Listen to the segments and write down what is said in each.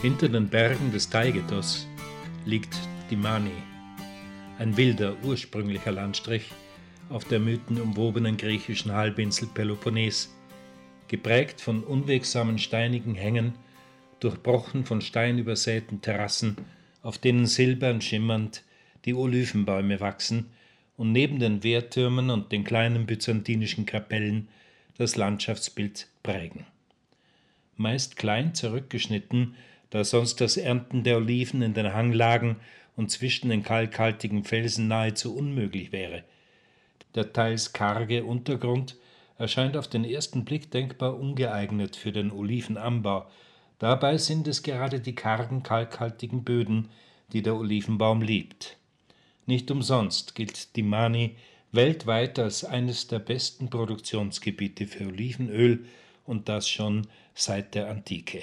Hinter den Bergen des Taygetos liegt Dimani, ein wilder, ursprünglicher Landstrich auf der mythenumwobenen griechischen Halbinsel Peloponnes, geprägt von unwegsamen steinigen Hängen, durchbrochen von steinübersäten Terrassen, auf denen silbern schimmernd die Olivenbäume wachsen und neben den Wehrtürmen und den kleinen byzantinischen Kapellen das Landschaftsbild prägen. Meist klein zurückgeschnitten, da sonst das Ernten der Oliven in den Hanglagen und zwischen den kalkhaltigen Felsen nahezu unmöglich wäre. Der teils karge Untergrund erscheint auf den ersten Blick denkbar ungeeignet für den Olivenanbau. Dabei sind es gerade die kargen, kalkhaltigen Böden, die der Olivenbaum liebt. Nicht umsonst gilt Dimani weltweit als eines der besten Produktionsgebiete für Olivenöl und das schon seit der Antike.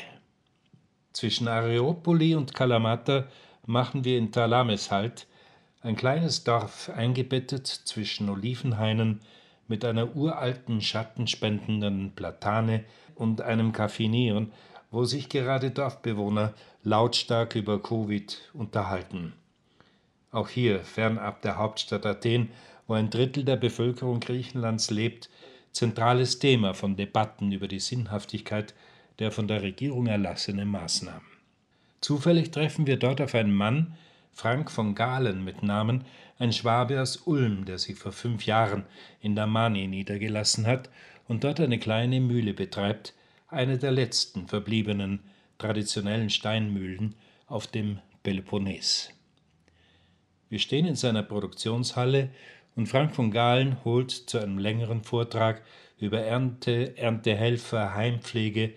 Zwischen Areopoli und Kalamata machen wir in Talames Halt, ein kleines Dorf eingebettet zwischen Olivenhainen mit einer uralten schattenspendenden Platane und einem Kaffinieren, wo sich gerade Dorfbewohner lautstark über Covid unterhalten. Auch hier, fernab der Hauptstadt Athen, wo ein Drittel der Bevölkerung Griechenlands lebt, zentrales Thema von Debatten über die Sinnhaftigkeit der von der Regierung erlassenen Maßnahmen. Zufällig treffen wir dort auf einen Mann, Frank von Galen mit Namen, ein Schwabe aus Ulm, der sich vor fünf Jahren in Damani niedergelassen hat und dort eine kleine Mühle betreibt, eine der letzten verbliebenen traditionellen Steinmühlen auf dem Peloponnes. Wir stehen in seiner Produktionshalle und Frank von Galen holt zu einem längeren Vortrag über Ernte, Erntehelfer, Heimpflege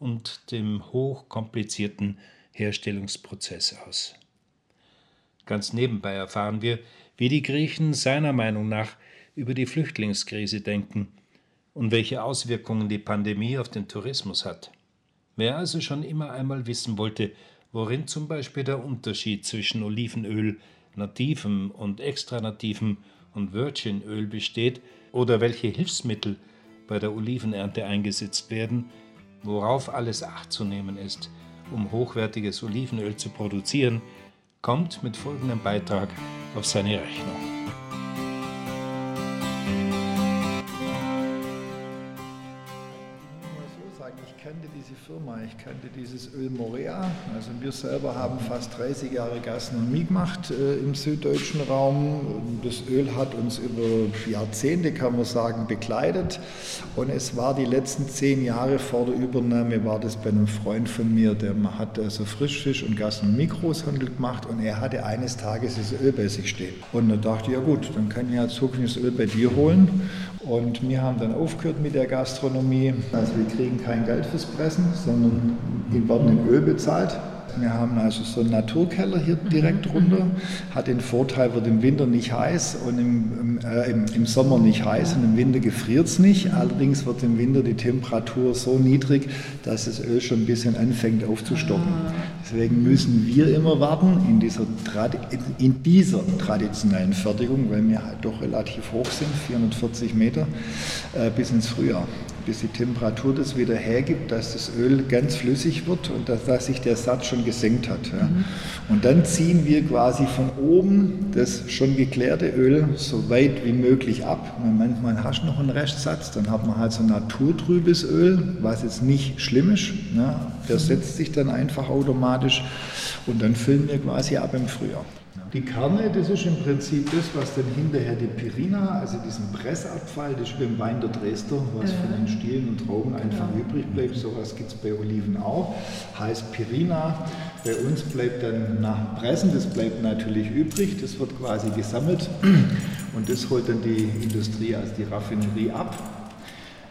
und dem hochkomplizierten Herstellungsprozess aus. Ganz nebenbei erfahren wir, wie die Griechen seiner Meinung nach über die Flüchtlingskrise denken und welche Auswirkungen die Pandemie auf den Tourismus hat. Wer also schon immer einmal wissen wollte, worin zum Beispiel der Unterschied zwischen Olivenöl, nativem und extranativem und Virginöl besteht oder welche Hilfsmittel bei der Olivenernte eingesetzt werden, worauf alles Acht zu nehmen ist, um hochwertiges Olivenöl zu produzieren, kommt mit folgendem Beitrag auf seine Rechnung. Firma, ich kannte dieses Öl Morea. Also wir selber haben fast 30 Jahre Gastronomie gemacht äh, im süddeutschen Raum. Das Öl hat uns über Jahrzehnte, kann man sagen, begleitet. Und es war die letzten zehn Jahre vor der Übernahme, war das bei einem Freund von mir, der hat also Frischfisch und Gastronomie-Großhandel gemacht und er hatte eines Tages das Öl bei sich stehen. Und da dachte ich, ja gut, dann kann ich ja zukünftig das Öl bei dir holen. Und wir haben dann aufgehört mit der Gastronomie. Also wir kriegen kein Geld fürs Pressen, sondern wir werden in Öl bezahlt. Wir haben also so einen Naturkeller hier direkt mhm. runter. Hat den Vorteil, wird im Winter nicht heiß und im, äh, im, im, Sommer nicht heiß und im Winter gefriert es nicht. Allerdings wird im Winter die Temperatur so niedrig, dass das Öl schon ein bisschen anfängt aufzustocken. Ah. Deswegen müssen wir immer warten in dieser, in dieser traditionellen Fertigung, weil wir halt doch relativ hoch sind, 440 Meter, äh, bis ins Frühjahr bis die Temperatur das wieder hergibt, dass das Öl ganz flüssig wird und dass, dass sich der Satz schon gesenkt hat. Ja. Mhm. Und dann ziehen wir quasi von oben das schon geklärte Öl so weit wie möglich ab. Und manchmal hast du noch einen Restsatz, dann hat man halt so naturtrübes Öl, was jetzt nicht schlimm ist. Ja. Der mhm. setzt sich dann einfach automatisch und dann füllen wir quasi ab im Frühjahr. Die Kerne, das ist im Prinzip das, was dann hinterher die Pirina, also diesen Pressabfall, das ist wie im Wein der Dresder, was von den Stielen und Trauben einfach genau. übrig bleibt. So was gibt es bei Oliven auch. Heißt Pirina. Bei uns bleibt dann nach dem Pressen, das bleibt natürlich übrig, das wird quasi gesammelt und das holt dann die Industrie, also die Raffinerie ab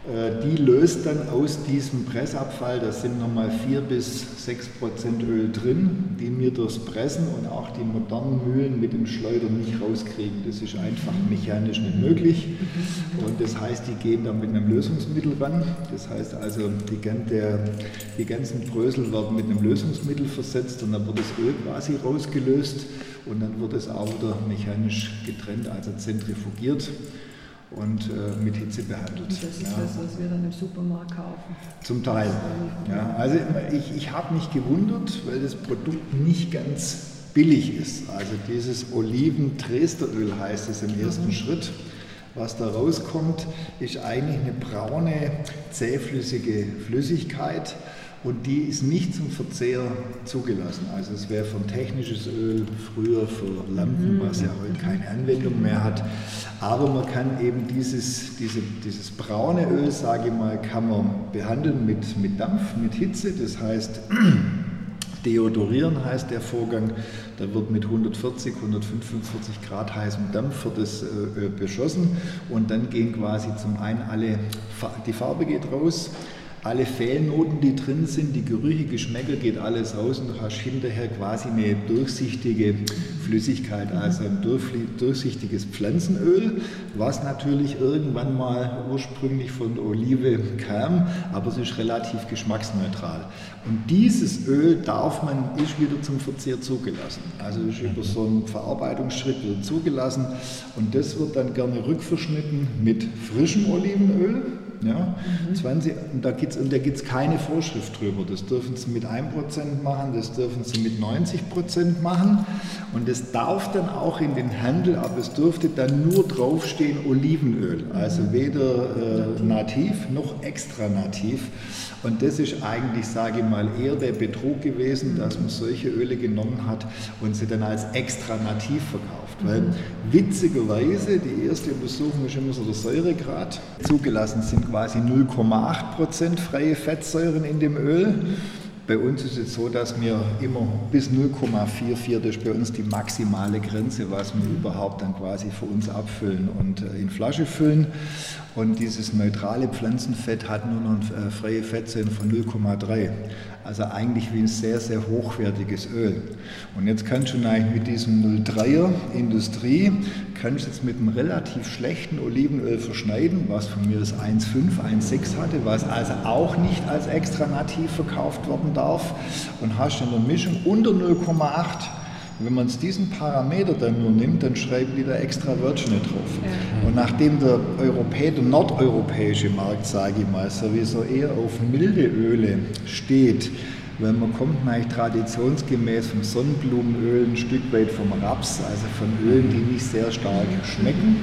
die löst dann aus diesem Pressabfall, da sind nochmal 4 bis 6 Prozent Öl drin, die wir durchs Pressen und auch die modernen Mühlen mit dem Schleuder nicht rauskriegen. Das ist einfach mechanisch nicht möglich. Und das heißt, die gehen dann mit einem Lösungsmittel ran. Das heißt also, die ganzen Brösel werden mit einem Lösungsmittel versetzt und dann wird das Öl quasi rausgelöst und dann wird es auch wieder mechanisch getrennt, also zentrifugiert. Und äh, mit Hitze behandelt. Und das ist ja. das, was wir dann im Supermarkt kaufen. Zum Teil. Ja, also ich, ich habe mich gewundert, weil das Produkt nicht ganz billig ist. Also dieses Oliven-Tresteröl heißt es im ersten mhm. Schritt. Was da rauskommt, ist eigentlich eine braune, zähflüssige Flüssigkeit und die ist nicht zum Verzehr zugelassen. Also es wäre von technisches Öl früher für Lampen, mhm. was ja heute keine Anwendung mehr hat. Aber man kann eben dieses, diese, dieses braune Öl, sage ich mal, kann man behandeln mit, mit Dampf, mit Hitze. Das heißt, Deodorieren heißt der Vorgang. Da wird mit 140, 145 Grad heißem Dampf wird das äh, beschossen und dann gehen quasi zum einen alle, die Farbe geht raus, alle Fehlnoten, die drin sind, die Gerüche, Geschmäcker, geht alles raus und du hast hinterher quasi eine durchsichtige Flüssigkeit, also ein durchsichtiges Pflanzenöl, was natürlich irgendwann mal ursprünglich von der Olive kam, aber es ist relativ geschmacksneutral. Und dieses Öl darf man, ist wieder zum Verzehr zugelassen. Also ist über so einen Verarbeitungsschritt wieder zugelassen und das wird dann gerne rückverschnitten mit frischem Olivenöl ja? Mhm. 20, und da gibt es keine Vorschrift drüber. Das dürfen Sie mit 1% machen, das dürfen Sie mit 90% machen. Und es darf dann auch in den Handel, aber es dürfte dann nur draufstehen Olivenöl. Also weder äh, nativ noch extra nativ. Und das ist eigentlich, sage ich mal, eher der Betrug gewesen, dass man solche Öle genommen hat und sie dann als extra nativ verkauft. Weil witzigerweise, die erste Untersuchung ist immer so der Säuregrad. Zugelassen sind quasi 0,8% freie Fettsäuren in dem Öl. Bei uns ist es so, dass wir immer bis 0,44, das ist bei uns die maximale Grenze, was wir überhaupt dann quasi für uns abfüllen und äh, in Flasche füllen. Und dieses neutrale Pflanzenfett hat nur noch eine äh, freie Fettzellen von 0,3. Also eigentlich wie ein sehr, sehr hochwertiges Öl. Und jetzt kannst du eigentlich mit diesem 0,3er Industrie, kannst jetzt mit einem relativ schlechten Olivenöl verschneiden, was von mir das 1,5, 1,6 hatte, was also auch nicht als extra nativ verkauft worden darf. Und hast in der Mischung unter 0,8 wenn man diesen Parameter dann nur nimmt, dann schreiben die da extra Wörtchen drauf. Ja. Und nachdem der Europä der nordeuropäische Markt, sage ich mal, sowieso eher auf milde Öle steht, weil man kommt eigentlich traditionsgemäß vom Sonnenblumenöl ein Stück weit vom Raps, also von Ölen, die nicht sehr stark schmecken.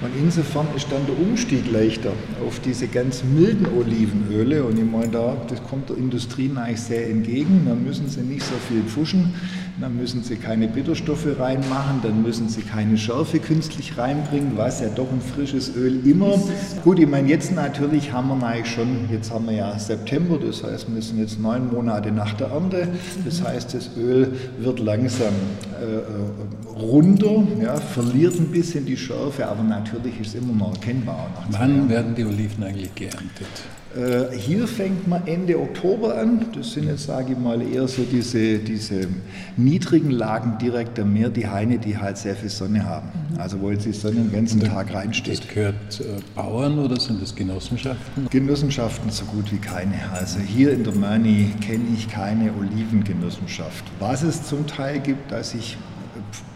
Und insofern ist dann der Umstieg leichter auf diese ganz milden Olivenöle. Und ich meine, da, das kommt der Industrie eigentlich sehr entgegen. Da müssen sie nicht so viel pfuschen dann müssen Sie keine Bitterstoffe reinmachen, dann müssen Sie keine Schärfe künstlich reinbringen, was ja doch ein frisches Öl immer. Gut, ich meine, jetzt natürlich haben wir eigentlich schon, jetzt haben wir ja September, das heißt, wir sind jetzt neun Monate nach der Ernte. Das heißt, das Öl wird langsam äh, äh runter, ja, verliert ein bisschen die Schärfe, aber natürlich ist es immer noch erkennbar. Wann werden die Oliven eigentlich geerntet? Äh, hier fängt man Ende Oktober an. Das sind jetzt, sage ich mal, eher so diese, diese niedrigen Lagen direkt am Meer, die Haine, die halt sehr viel Sonne haben. Mhm. Also wo jetzt die Sonne den ganzen Tag reinsteht. Das gehört äh, Bauern oder sind das Genossenschaften? Genossenschaften so gut wie keine. Also hier in der Mani kenne ich keine Olivengenossenschaft. Was es zum Teil gibt, dass sich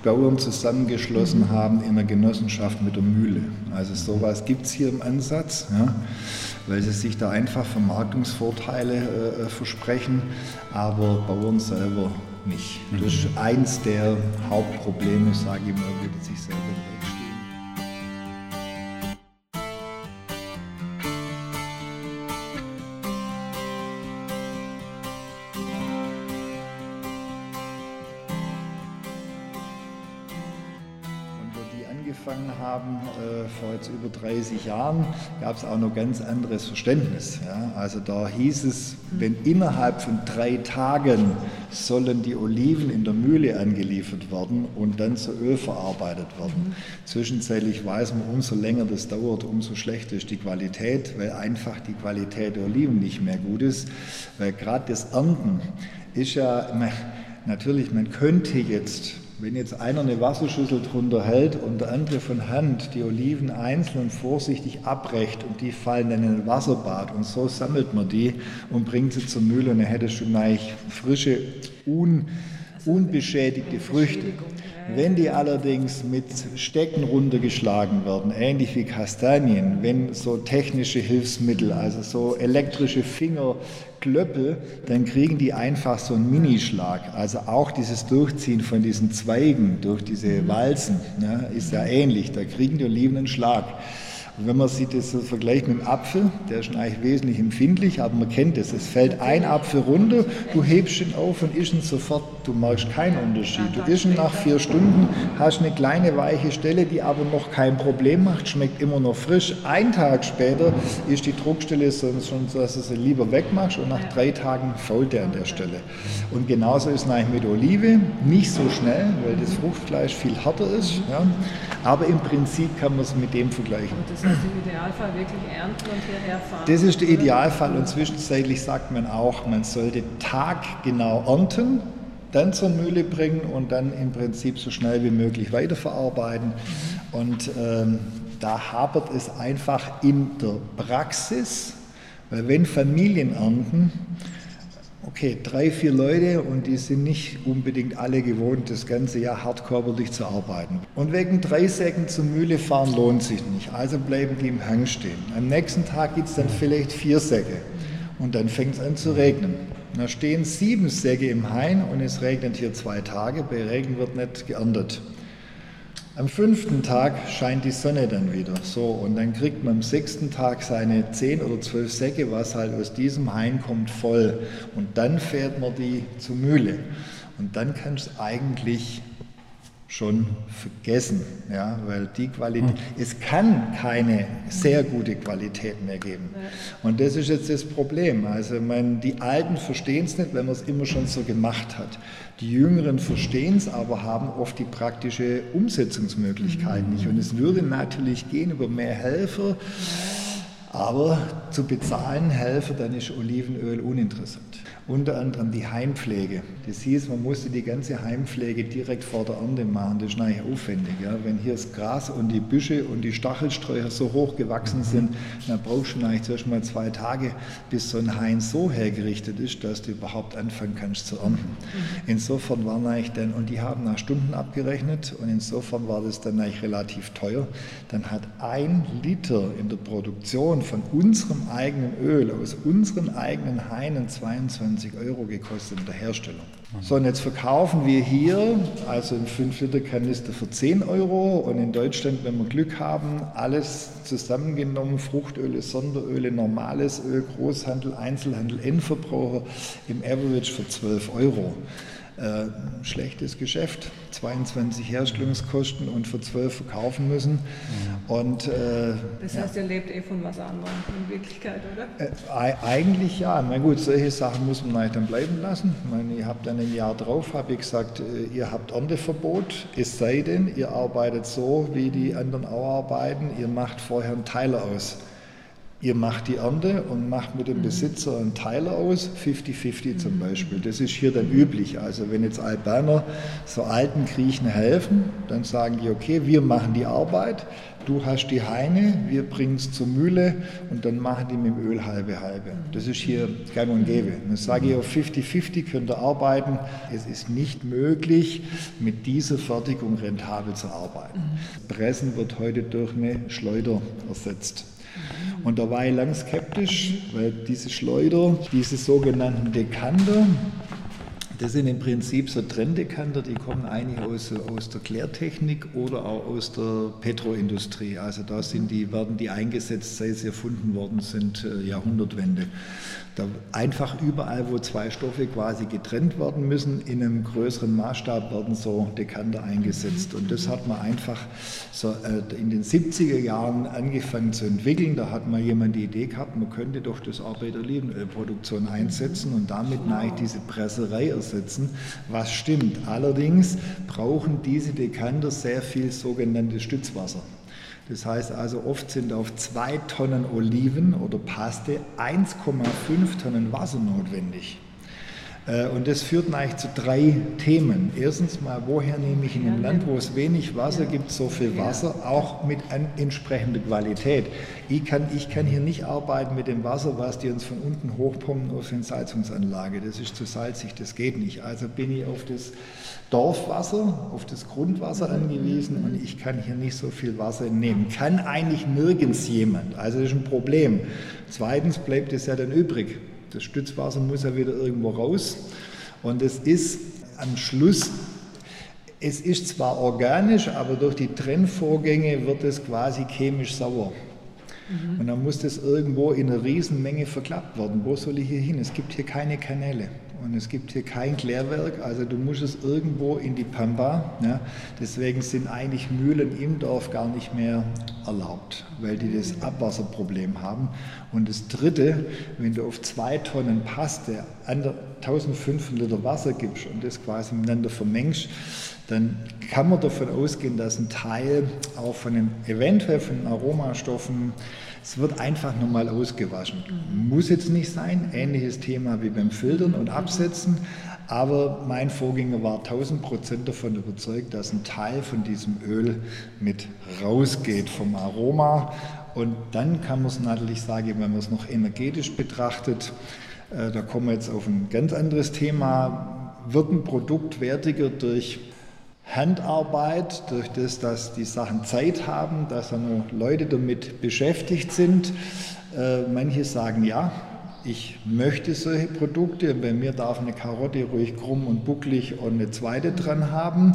Bauern zusammengeschlossen mhm. haben in einer Genossenschaft mit der Mühle. Also sowas gibt es hier im Ansatz. Ja weil sie sich da einfach Vermarktungsvorteile äh, äh, versprechen, aber Bauern selber nicht. Das ist mhm. eins der Hauptprobleme, sage ich mal, die sich selber vor jetzt über 30 Jahren gab es auch noch ganz anderes Verständnis. Ja. Also da hieß es, wenn innerhalb von drei Tagen sollen die Oliven in der Mühle angeliefert werden und dann zu Öl verarbeitet werden. Mhm. Zwischenzeitlich weiß man, umso länger das dauert, umso schlechter ist die Qualität, weil einfach die Qualität der Oliven nicht mehr gut ist. Weil gerade das Ernten ist ja, natürlich, man könnte jetzt wenn jetzt einer eine Wasserschüssel drunter hält und der andere von Hand die Oliven einzeln vorsichtig abbrecht und die fallen dann in ein Wasserbad und so sammelt man die und bringt sie zur Mühle und dann hätte schon eigentlich frische, un unbeschädigte Früchte. Wenn die allerdings mit Stecken runtergeschlagen werden, ähnlich wie Kastanien, wenn so technische Hilfsmittel, also so elektrische Fingerklöppel, dann kriegen die einfach so einen Minischlag. Also auch dieses Durchziehen von diesen Zweigen durch diese Walzen ja, ist ja ähnlich. Da kriegen die Oliven einen Schlag. Und wenn man sieht, das vergleicht mit dem Apfel, der ist eigentlich wesentlich empfindlich, aber man kennt es. Es fällt ein Apfel runter, du hebst ihn auf und isst ihn sofort. Du merkst keinen Unterschied. Du isst ihn nach vier Stunden, hast eine kleine weiche Stelle, die aber noch kein Problem macht, schmeckt immer noch frisch. Ein Tag später ist die Druckstelle schon so, dass du sie lieber wegmachst und nach drei Tagen fault er an der Stelle. Und genauso ist es eigentlich mit Olive, nicht so schnell, weil das Fruchtfleisch viel härter ist, ja. aber im Prinzip kann man es mit dem vergleichen. Das im Idealfall wirklich ernten und hierher fahren. Das ist der Idealfall und zwischenzeitlich sagt man auch, man sollte taggenau ernten, dann zur Mühle bringen und dann im Prinzip so schnell wie möglich weiterverarbeiten. Und ähm, da hapert es einfach in der Praxis, weil wenn Familien ernten, okay, drei, vier Leute und die sind nicht unbedingt alle gewohnt, das ganze Jahr hart körperlich zu arbeiten. Und wegen drei Säcken zur Mühle fahren lohnt sich nicht. Also bleiben die im Hang stehen. Am nächsten Tag gibt es dann vielleicht vier Säcke und dann fängt es an zu regnen. Da stehen sieben Säcke im Hain und es regnet hier zwei Tage. Bei Regen wird nicht geerntet. Am fünften Tag scheint die Sonne dann wieder. So, und dann kriegt man am sechsten Tag seine zehn oder zwölf Säcke, was halt aus diesem Hain kommt, voll. Und dann fährt man die zur Mühle. Und dann kannst du eigentlich schon vergessen, ja, weil die Qualität, es kann keine sehr gute Qualität mehr geben. Und das ist jetzt das Problem. Also man, die Alten verstehen es nicht, wenn man es immer schon so gemacht hat. Die Jüngeren verstehen es, aber haben oft die praktische Umsetzungsmöglichkeit nicht. Und es würde natürlich gehen über mehr Helfer, aber zu bezahlen Helfer, dann ist Olivenöl uninteressant unter anderem die Heimpflege. Das hieß, man musste die ganze Heimpflege direkt vor der Ernte machen. Das ist eigentlich aufwendig. Ja. Wenn hier das Gras und die Büsche und die Stachelsträucher so hoch gewachsen sind, dann brauchst du eigentlich zuerst mal zwei Tage, bis so ein Hain so hergerichtet ist, dass du überhaupt anfangen kannst zu ernten. Insofern waren eigentlich dann, und die haben nach Stunden abgerechnet, und insofern war das dann eigentlich relativ teuer. Dann hat ein Liter in der Produktion von unserem eigenen Öl, aus unseren eigenen Hainen 22 20 Euro gekostet in der Herstellung. So, und jetzt verkaufen wir hier also einen 5-Liter-Kanister für 10 Euro und in Deutschland, wenn wir Glück haben, alles zusammengenommen, Fruchtöle, Sonderöle, normales Öl, Großhandel, Einzelhandel, Endverbraucher im Average für 12 Euro. Äh, schlechtes Geschäft, 22 Herstellungskosten und für 12 verkaufen müssen. Mhm. Und, äh, das heißt, ja. ihr lebt eh von was anderem in Wirklichkeit, oder? Äh, eigentlich ja. Na gut, solche Sachen muss man dann bleiben lassen. Ich meine, ihr habt dann ein Jahr drauf, habe ich gesagt, äh, ihr habt Ernteverbot, es sei denn, ihr arbeitet so, wie die anderen auch arbeiten, ihr macht vorher einen Teiler aus. Ihr macht die Ernte und macht mit dem mhm. Besitzer einen Teiler aus, 50-50 zum mhm. Beispiel. Das ist hier dann üblich. Also wenn jetzt Albaner so alten Griechen helfen, dann sagen die, okay, wir machen die Arbeit, du hast die Heine, wir bringen es zur Mühle und dann machen die mit dem Öl halbe halbe. Das ist hier gang und gäbe. Dann sage ich, auf 50-50 könnt ihr arbeiten. Es ist nicht möglich, mit dieser Fertigung rentabel zu arbeiten. Mhm. Pressen wird heute durch eine Schleuder ersetzt. Und da war ich lang skeptisch, weil diese Schleuder, diese sogenannten Dekanter, das sind im Prinzip so Trenndekanter, die kommen eigentlich aus, aus der Klärtechnik oder auch aus der Petroindustrie. Also da sind die, werden die eingesetzt, seit sie erfunden worden sind, äh, Jahrhundertwende. Da einfach überall, wo zwei Stoffe quasi getrennt werden müssen, in einem größeren Maßstab werden so Dekanter eingesetzt. Und das hat man einfach so äh, in den 70er Jahren angefangen zu entwickeln. Da hat mal jemand die Idee gehabt, man könnte doch das auch bei Olivenölproduktion einsetzen und damit wow. diese Presserei ersetzen. Was stimmt. Allerdings brauchen diese Dekanter sehr viel sogenanntes Stützwasser. Das heißt also, oft sind auf zwei Tonnen Oliven oder Paste 1,5 Tonnen Wasser notwendig. Äh, und das führt eigentlich zu drei Themen. Erstens mal, woher nehme ich in einem Land, wo es wenig Wasser gibt, so viel Wasser, auch mit entsprechender Qualität. Ich kann, ich kann hier nicht arbeiten mit dem Wasser, was die uns von unten hochpumpen auf die Salzungsanlage. Das ist zu salzig, das geht nicht. Also bin ich auf das Dorfwasser, auf das Grundwasser angewiesen und ich kann hier nicht so viel Wasser nehmen. Kann eigentlich nirgends jemand. Also das ist ein Problem. Zweitens bleibt es ja dann übrig. Das Stützwasser muss ja wieder irgendwo raus. Und es ist am Schluss, es ist zwar organisch, aber durch die Trennvorgänge wird es quasi chemisch sauer. Mhm. Und dann muss das irgendwo in einer Riesenmenge verklappt werden. Wo soll ich hier hin? Es gibt hier keine Kanäle und es gibt hier kein Klärwerk, also du musst es irgendwo in die Pampa. Ja. Deswegen sind eigentlich Mühlen im Dorf gar nicht mehr erlaubt, weil die das Abwasserproblem haben. Und das Dritte, wenn du auf zwei Tonnen Paste 1500 Liter Wasser gibst und das quasi miteinander vermengst, dann kann man davon ausgehen, dass ein Teil auch von den eventuell von den Aromastoffen es wird einfach nochmal ausgewaschen. Muss jetzt nicht sein, ähnliches Thema wie beim Filtern und Absetzen, aber mein Vorgänger war 1000 Prozent davon überzeugt, dass ein Teil von diesem Öl mit rausgeht vom Aroma. Und dann kann man es natürlich sagen, wenn man es noch energetisch betrachtet, äh, da kommen wir jetzt auf ein ganz anderes Thema, wird ein Produkt wertiger durch Handarbeit, durch das, dass die Sachen Zeit haben, dass dann Leute damit beschäftigt sind. Äh, manche sagen ja, ich möchte solche Produkte. Bei mir darf eine Karotte ruhig krumm und bucklig und eine zweite dran haben.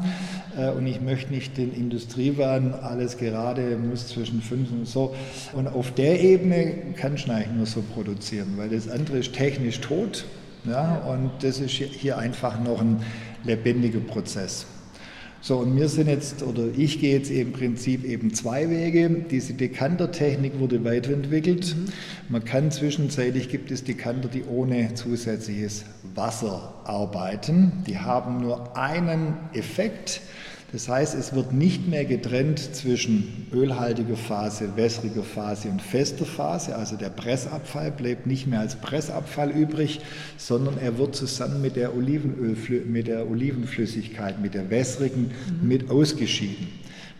Äh, und ich möchte nicht den Industriewaren alles gerade, muss zwischen fünf und so. Und auf der Ebene kann ich eigentlich nur so produzieren, weil das andere ist technisch tot. Ja, und das ist hier einfach noch ein lebendiger Prozess. So, und wir sind jetzt, oder ich gehe jetzt im Prinzip eben zwei Wege. Diese Dekantertechnik wurde weiterentwickelt. Mhm. Man kann zwischenzeitlich, gibt es Dekanter, die ohne zusätzliches Wasser arbeiten. Die haben nur einen Effekt. Das heißt, es wird nicht mehr getrennt zwischen ölhaltiger Phase, wässriger Phase und fester Phase. Also der Pressabfall bleibt nicht mehr als Pressabfall übrig, sondern er wird zusammen mit der, Olivenöl, mit der Olivenflüssigkeit, mit der wässrigen, mhm. mit ausgeschieden.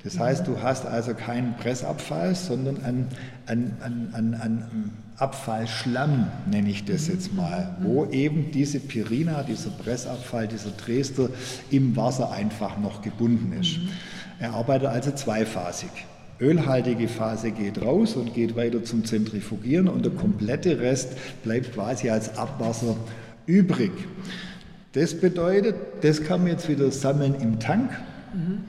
Das heißt, du hast also keinen Pressabfall, sondern einen, einen, einen, einen Abfallschlamm, nenne ich das jetzt mal, wo eben diese Pirina, dieser Pressabfall, dieser Dresder im Wasser einfach noch gebunden ist. Er arbeitet also zweiphasig. Ölhaltige Phase geht raus und geht weiter zum Zentrifugieren und der komplette Rest bleibt quasi als Abwasser übrig. Das bedeutet, das kann man jetzt wieder sammeln im Tank. Mhm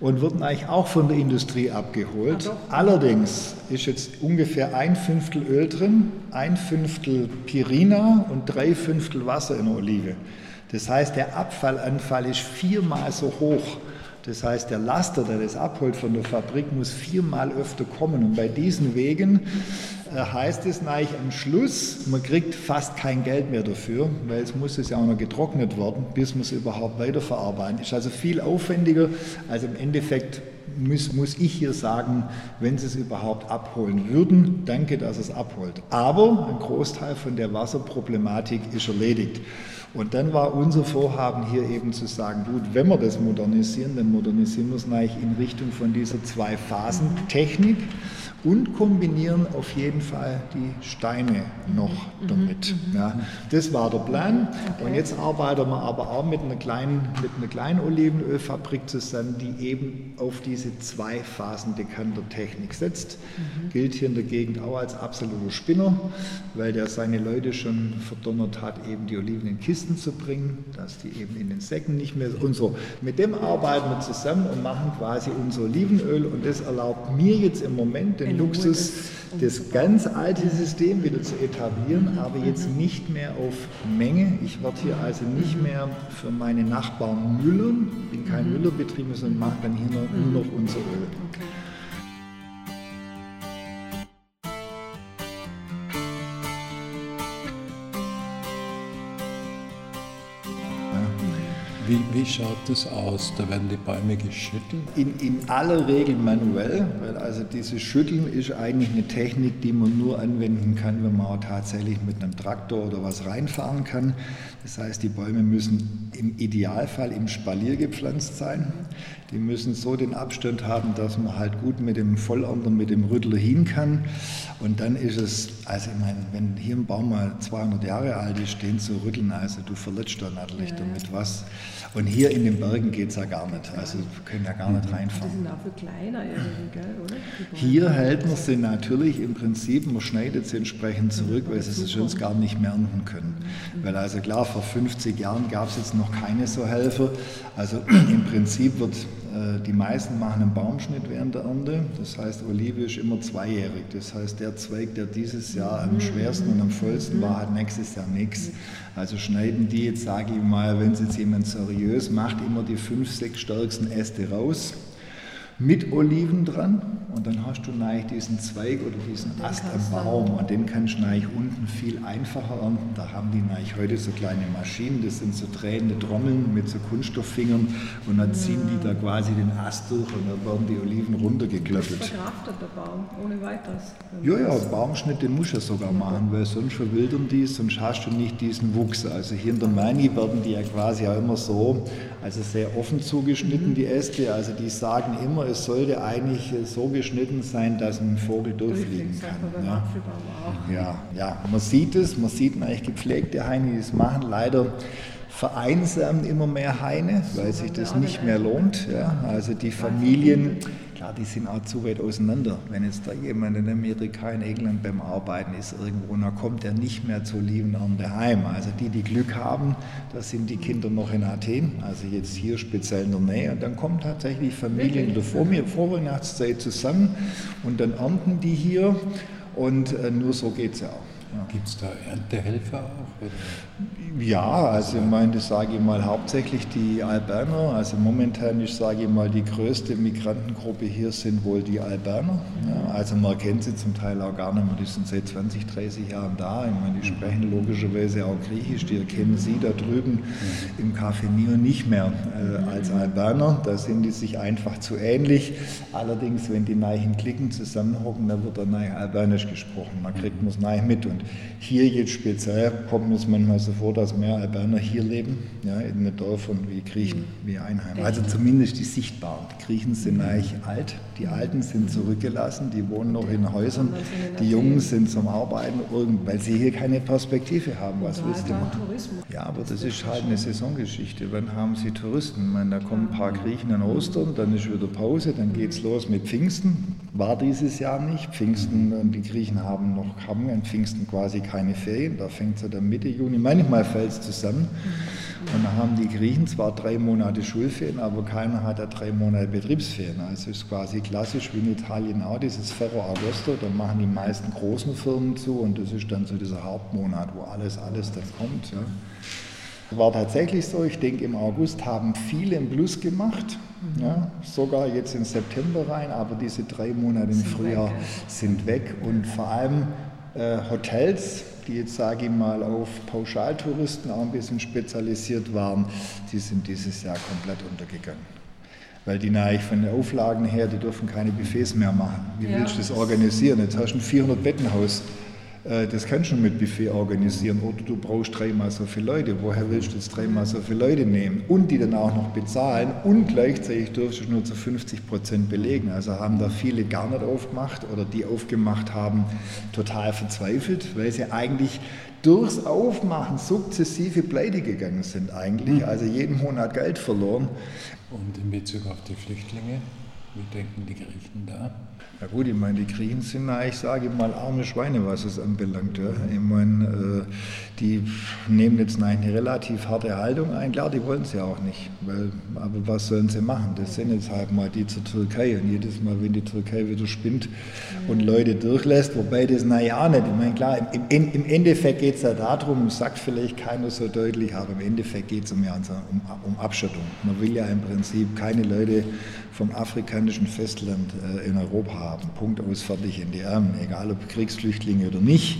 und wurden eigentlich auch von der Industrie abgeholt. Ah, Allerdings ist jetzt ungefähr ein Fünftel Öl drin, ein Fünftel Pirina und drei Fünftel Wasser in der Olive. Das heißt, der Abfallanfall ist viermal so hoch. Das heißt, der Laster, der das abholt von der Fabrik, muss viermal öfter kommen. Und bei diesen Wegen heißt es eigentlich am Schluss, man kriegt fast kein Geld mehr dafür, weil es muss es ja auch noch getrocknet werden, bis man es überhaupt weiterverarbeiten. Ist also viel aufwendiger. Also im Endeffekt muss, muss ich hier sagen, wenn Sie es überhaupt abholen würden, danke, dass es abholt. Aber ein Großteil von der Wasserproblematik ist erledigt. Und dann war unser Vorhaben hier eben zu sagen, gut, wenn wir das modernisieren, dann modernisieren wir es eigentlich in Richtung von dieser Zwei-Phasen-Technik und kombinieren auf jeden Fall die Steine noch mhm. damit. Mhm. Ja, das war der Plan. Okay. Und jetzt arbeiten wir aber auch mit einer kleinen, mit einer kleinen Olivenölfabrik zusammen, die eben auf diese zwei Phasen Dekanter-Technik setzt. Mhm. Gilt hier in der Gegend auch als absoluter Spinner, weil der seine Leute schon verdonnert hat, eben die Oliven in Kisten zu bringen, dass die eben in den Säcken nicht mehr und so. Mit dem arbeiten wir zusammen und machen quasi unser Olivenöl und das erlaubt mir jetzt im Moment den Luxus, das ganz alte System wieder zu etablieren, aber jetzt nicht mehr auf Menge. Ich werde hier also nicht mehr für meine Nachbarn müllern, bin kein. Müllerbetrieb, sondern mache dann hier nur, nur noch unser Öl. Okay. Wie, wie schaut das aus? Da werden die Bäume geschüttelt? In, in aller Regel manuell, weil also dieses Schütteln ist eigentlich eine Technik, die man nur anwenden kann, wenn man auch tatsächlich mit einem Traktor oder was reinfahren kann. Das heißt, die Bäume müssen im Idealfall im Spalier gepflanzt sein. Die müssen so den Abstand haben, dass man halt gut mit dem Vollernter, mit dem Rüttler hin kann. Und dann ist es, also ich meine, wenn hier ein Baum mal 200 Jahre alt ist, den zu rütteln, also du verletzt da natürlich ja. damit was. Und hier in den Bergen geht es ja gar nicht. Also wir können ja gar nicht reinfahren. Die sind auch viel kleiner irgendwie, gell, oder? Hier hält man sie natürlich im Prinzip, man schneidet sie entsprechend zurück, weil sie es sonst gar nicht mehr ernten können. Mhm. Weil also klar, vor 50 Jahren gab es jetzt noch keine so Helfer. Also im Prinzip wird äh, die meisten machen einen Baumschnitt während der Ernte. Das heißt, Olive ist immer zweijährig. Das heißt, der Zweig, der dieses Jahr am schwersten und am vollsten war, hat nächstes Jahr nichts. Also schneiden die jetzt, sage ich mal, wenn es jetzt jemand seriös macht, immer die fünf, sechs stärksten Äste raus mit Oliven dran und dann hast du eigentlich diesen Zweig oder diesen Ast am Baum und den kannst du unten viel einfacher ernten. Da haben die eigentlich heute so kleine Maschinen, das sind so drehende Trommeln mit so Kunststofffingern und dann ziehen die da quasi den Ast durch und dann werden die Oliven runtergeklöppelt. Das verkraftet der Baum ohne weiteres. Ja, ja, Baumschnitt, den musst du ja sogar machen, weil sonst verwildern die, sonst hast du nicht diesen Wuchs. Also hier in der Mani werden die ja quasi auch immer so, also sehr offen zugeschnitten, mhm. die Äste. Also die sagen immer, es sollte eigentlich so geschnitten sein, dass ein Vogel durchfliegen kann. Ja. ja, ja, man sieht es, man sieht eigentlich gepflegte Heine, die es machen. Leider vereinsamen immer mehr Haine, weil sich das nicht mehr lohnt. Ja. Also die Familien Klar, die sind auch zu weit auseinander. Wenn jetzt da jemand in Amerika, in England beim Arbeiten ist irgendwo, dann kommt er nicht mehr zu Liebenernte heim. Also die, die Glück haben, da sind die Kinder noch in Athen, also jetzt hier speziell in der Nähe. Und dann kommen tatsächlich Familien in der Vor Vorweihnachtszeit zusammen und dann ernten die hier und äh, nur so geht es ja auch. Ja. Gibt es da Erntehelfer auch? Oder? Ja, also ich meine, das sage ich mal hauptsächlich die Alberner. Also momentan ist, sage ich mal, die größte Migrantengruppe hier sind wohl die Alberner. Ja, also man kennt sie zum Teil auch gar nicht mehr, die sind seit 20, 30 Jahren da. Ich meine, die sprechen logischerweise auch Griechisch, die erkennen sie da drüben im Café Nio nicht mehr äh, als Alberner. Da sind die sich einfach zu ähnlich. Allerdings, wenn die Neichen klicken zusammenhocken, dann wird dann Neich Albanisch gesprochen. Man kriegt man es Neich mit. Und hier jetzt speziell kommt es manchmal so vor, dass mehr Albaner hier leben, ja, in den Dörfern wie Griechen, wie Einheim. Also zumindest die sichtbaren. Griechen sind eigentlich alt, die Alten sind zurückgelassen, die wohnen noch in Häusern, die Jungen sind zum Arbeiten, weil sie hier keine Perspektive haben. Was willst du machen? Ja, aber das ist halt eine Saisongeschichte. Wann haben sie Touristen? Ich meine, da kommen ein paar Griechen an Ostern, dann ist wieder Pause, dann geht es los mit Pfingsten. War dieses Jahr nicht. Pfingsten, die Griechen haben noch haben an Pfingsten quasi keine Ferien, da fängt es ja dann Mitte Juni. Manchmal fällt es zusammen. Und dann haben die Griechen zwar drei Monate Schulferien, aber keiner hat ja drei Monate Betriebsferien. Also es ist quasi klassisch wie in Italien auch dieses Ferro Agosto, da machen die meisten großen Firmen zu und das ist dann so dieser Hauptmonat, wo alles, alles dann kommt. Ja. War tatsächlich so, ich denke im August haben viele im Plus gemacht, ja, sogar jetzt im September rein, aber diese drei Monate im Frühjahr sind weg und vor allem äh, Hotels, die jetzt sage ich mal auf Pauschaltouristen auch ein bisschen spezialisiert waren, die sind dieses Jahr komplett untergegangen. Weil die natürlich von den Auflagen her, die dürfen keine Buffets mehr machen. Wie ja. willst du das organisieren? Jetzt hast du ein 400 Bettenhaus äh, das kannst du mit Buffet organisieren oder du brauchst dreimal so viele Leute. Woher willst du jetzt dreimal so viele Leute nehmen und die dann auch noch bezahlen und gleichzeitig dürfst du nur zu 50 Prozent belegen. Also haben da viele gar nicht aufgemacht oder die aufgemacht haben, total verzweifelt, weil sie eigentlich durchs Aufmachen sukzessive pleite gegangen sind eigentlich, mhm. also jeden Monat Geld verloren. Und in Bezug auf die Flüchtlinge, wie denken die Griechen da? Ja gut, ich meine, die Griechen sind ich sage mal, arme Schweine, was es anbelangt. Ja. Ich meine, äh, die nehmen jetzt eine relativ harte Haltung ein. Klar, die wollen es ja auch nicht. Weil, aber was sollen sie machen? Das sind jetzt halt mal die zur Türkei. Und jedes Mal, wenn die Türkei wieder spinnt und Leute durchlässt, wobei das, naja, nicht. Ich meine, klar, im, im Endeffekt geht es ja darum, sagt vielleicht keiner so deutlich, aber im Endeffekt geht es um, ja, um, um Abschottung. Man will ja im Prinzip keine Leute vom afrikanischen Festland äh, in Europa haben. Punkt aus, fertig in die Arme, egal ob Kriegsflüchtlinge oder nicht.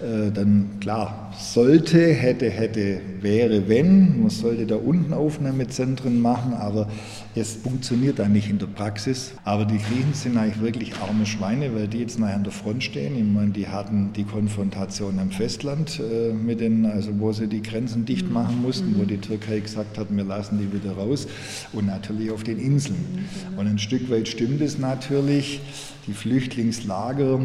Äh, dann klar, sollte, hätte, hätte wäre, wenn, man sollte da unten Aufnahmezentren machen, aber es funktioniert dann nicht in der Praxis. Aber die Griechen sind eigentlich wirklich arme Schweine, weil die jetzt nachher an der Front stehen. Ich meine, die hatten die Konfrontation am Festland äh, mit den, also wo sie die Grenzen dicht machen mussten, wo mhm. die Türkei gesagt hat, wir lassen die wieder raus und natürlich auf den Inseln. Mhm. Und ein Stück weit stimmt es natürlich die Flüchtlingslager.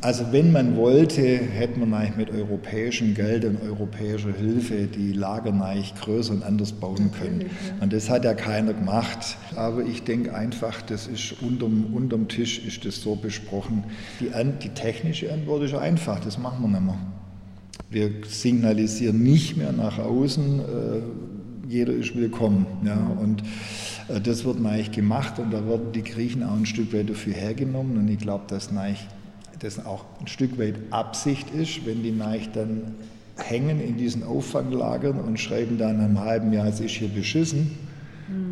Also wenn man wollte, hätte man eigentlich mit europäischem Geld und europäischer Hilfe die Lager eigentlich größer und anders bauen können. Und das hat ja keiner gemacht. Aber ich denke einfach, das ist unterm, unterm Tisch ist das so besprochen. Die, die technische Antwort ist einfach, das machen wir nicht mehr. Wir signalisieren nicht mehr nach außen, äh, jeder ist willkommen. Ja, und äh, das wird eigentlich gemacht und da werden die Griechen auch ein Stück weit dafür hergenommen und ich glaube, dass das auch ein Stück weit Absicht ist, wenn die Neich dann hängen in diesen Auffanglagern und schreiben dann einem halben Jahr, es ist hier beschissen.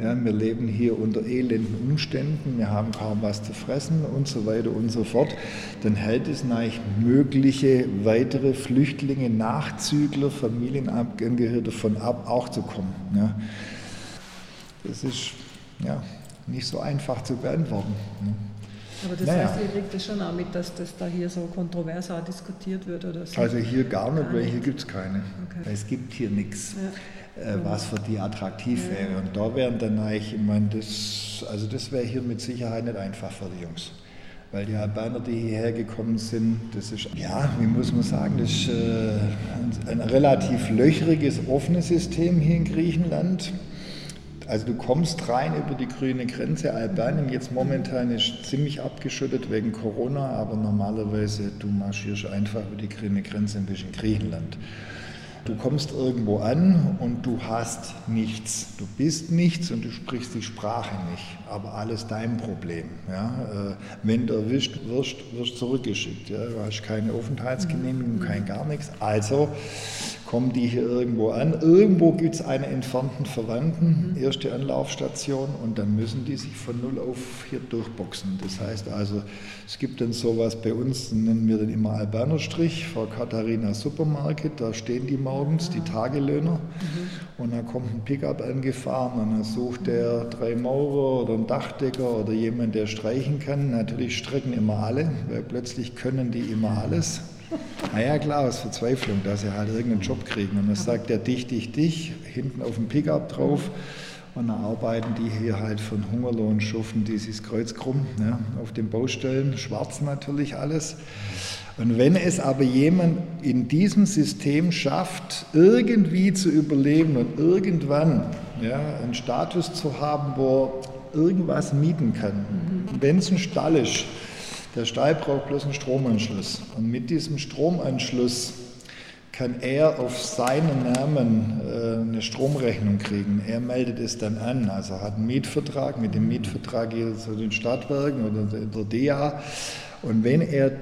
Ja, wir leben hier unter elenden Umständen, wir haben kaum was zu fressen und so weiter und so fort. Dann hält es eigentlich mögliche weitere Flüchtlinge, Nachzügler, Familienangehörige davon ab, auch zu kommen. Ja. Das ist ja, nicht so einfach zu beantworten. Ne? Aber das naja. heißt, ihr kriegt das schon auch mit, dass das da hier so kontrovers auch diskutiert wird oder so? Also hier gar nicht, gar weil hier gibt es keine. Okay. Es gibt hier nichts, ja. äh, was für die attraktiv ja. wäre. Und da wären dann eigentlich, ich meine, das, also das wäre hier mit Sicherheit nicht einfach für die Jungs. Weil die Albaner, die hierher gekommen sind, das ist, ja, wie muss man sagen, das ist äh, ein relativ löchriges, offenes System hier in Griechenland. Also du kommst rein über die grüne Grenze. Albanien jetzt momentan ist ziemlich abgeschüttet wegen Corona, aber normalerweise du marschierst einfach über die grüne Grenze ein bisschen Griechenland. Du kommst irgendwo an und du hast nichts. Du bist nichts und du sprichst die Sprache nicht. Aber alles dein Problem. Ja? Äh, wenn du erwischt wirst, wirst zurückgeschickt. Ja? Du hast keine Aufenthaltsgenehmigung, kein gar nichts. Also kommen die hier irgendwo an. Irgendwo gibt es einen entfernten Verwandten, mhm. erste Anlaufstation, und dann müssen die sich von null auf hier durchboxen. Das heißt also, es gibt dann sowas bei uns, nennen wir den immer Albanerstrich, Frau Katharina Supermarket, da stehen die morgens, die ah. Tagelöhner, mhm. und dann kommt ein Pickup angefahren und dann sucht der drei Maurer oder einen Dachdecker oder jemand, der streichen kann. Natürlich strecken immer alle, weil plötzlich können die immer alles. Naja, klar, aus Verzweiflung, dass sie halt irgendeinen Job kriegen. Und dann sagt der dich, dich, dich, hinten auf dem Pickup drauf. Und dann arbeiten die hier halt von Hungerlohn, schuften dieses Kreuz krumm ja, auf den Baustellen, schwarz natürlich alles. Und wenn es aber jemand in diesem System schafft, irgendwie zu überleben und irgendwann ja, einen Status zu haben, wo er irgendwas mieten kann, mhm. wenn es ein Stall ist, der Stall braucht bloß einen Stromanschluss. Und mit diesem Stromanschluss kann er auf seinen Namen äh, eine Stromrechnung kriegen. Er meldet es dann an. Also er hat einen Mietvertrag. Mit dem Mietvertrag geht er zu den Stadtwerken oder der DEA. Und wenn er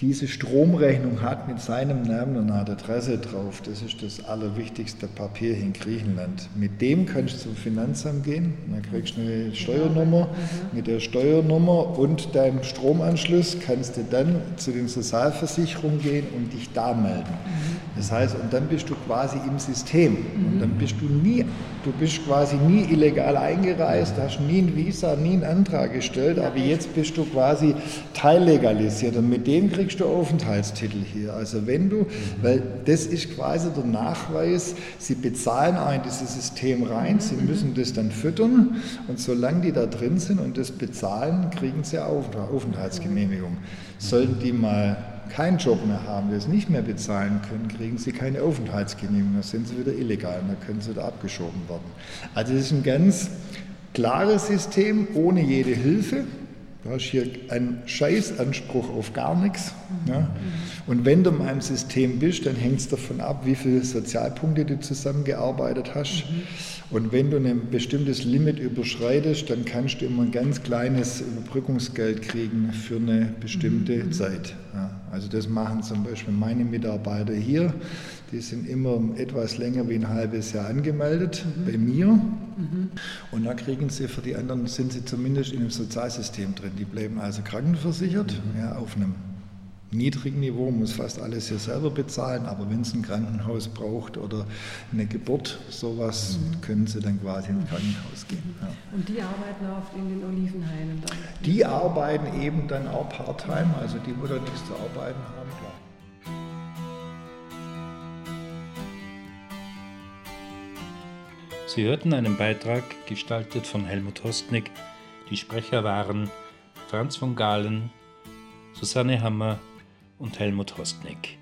diese Stromrechnung hat mit seinem Namen und einer Adresse drauf. Das ist das allerwichtigste Papier in Griechenland. Mit dem kannst du zum Finanzamt gehen, dann kriegst du eine Steuernummer. Mhm. Mit der Steuernummer und deinem Stromanschluss kannst du dann zu den Sozialversicherungen gehen und dich da melden. Mhm. Das heißt, und dann bist du quasi im System. Und dann bist du nie, du bist quasi nie illegal eingereist, hast nie ein Visa, nie einen Antrag gestellt, aber jetzt bist du quasi teillegalisiert. Und mit dem kriegst kriegst du Aufenthaltstitel hier. Also wenn du, weil das ist quasi der Nachweis, sie bezahlen auch in dieses System rein, sie müssen das dann füttern und solange die da drin sind und das bezahlen, kriegen sie Aufenthaltsgenehmigung. Sollten die mal keinen Job mehr haben, das nicht mehr bezahlen können, kriegen sie keine Aufenthaltsgenehmigung, dann sind sie wieder illegal und dann können sie da abgeschoben werden. Also das ist ein ganz klares System ohne jede Hilfe. Du hast hier einen Scheißanspruch auf gar nichts. Ja? Und wenn du in einem System bist, dann hängt es davon ab, wie viele Sozialpunkte du zusammengearbeitet hast. Und wenn du ein bestimmtes Limit überschreitest, dann kannst du immer ein ganz kleines Überbrückungsgeld kriegen für eine bestimmte mhm. Zeit. Ja? Also das machen zum Beispiel meine Mitarbeiter hier. Die sind immer etwas länger wie ein halbes Jahr angemeldet mhm. bei mir. Mhm. Und da kriegen sie für die anderen, sind sie zumindest in einem Sozialsystem drin. Die bleiben also krankenversichert mhm. ja, auf einem niedrigen Niveau, muss fast alles hier selber bezahlen, aber wenn es ein Krankenhaus braucht oder eine Geburt, sowas, mhm. können sie dann quasi ins Krankenhaus gehen. Ja. Und die arbeiten auch in den Olivenhainen dann? Die arbeiten eben dann auch part-time, also die, wo da nichts zu arbeiten haben, klar. Sie hörten einen Beitrag gestaltet von Helmut Hostnick. Die Sprecher waren Franz von Galen, Susanne Hammer und Helmut Hostnick.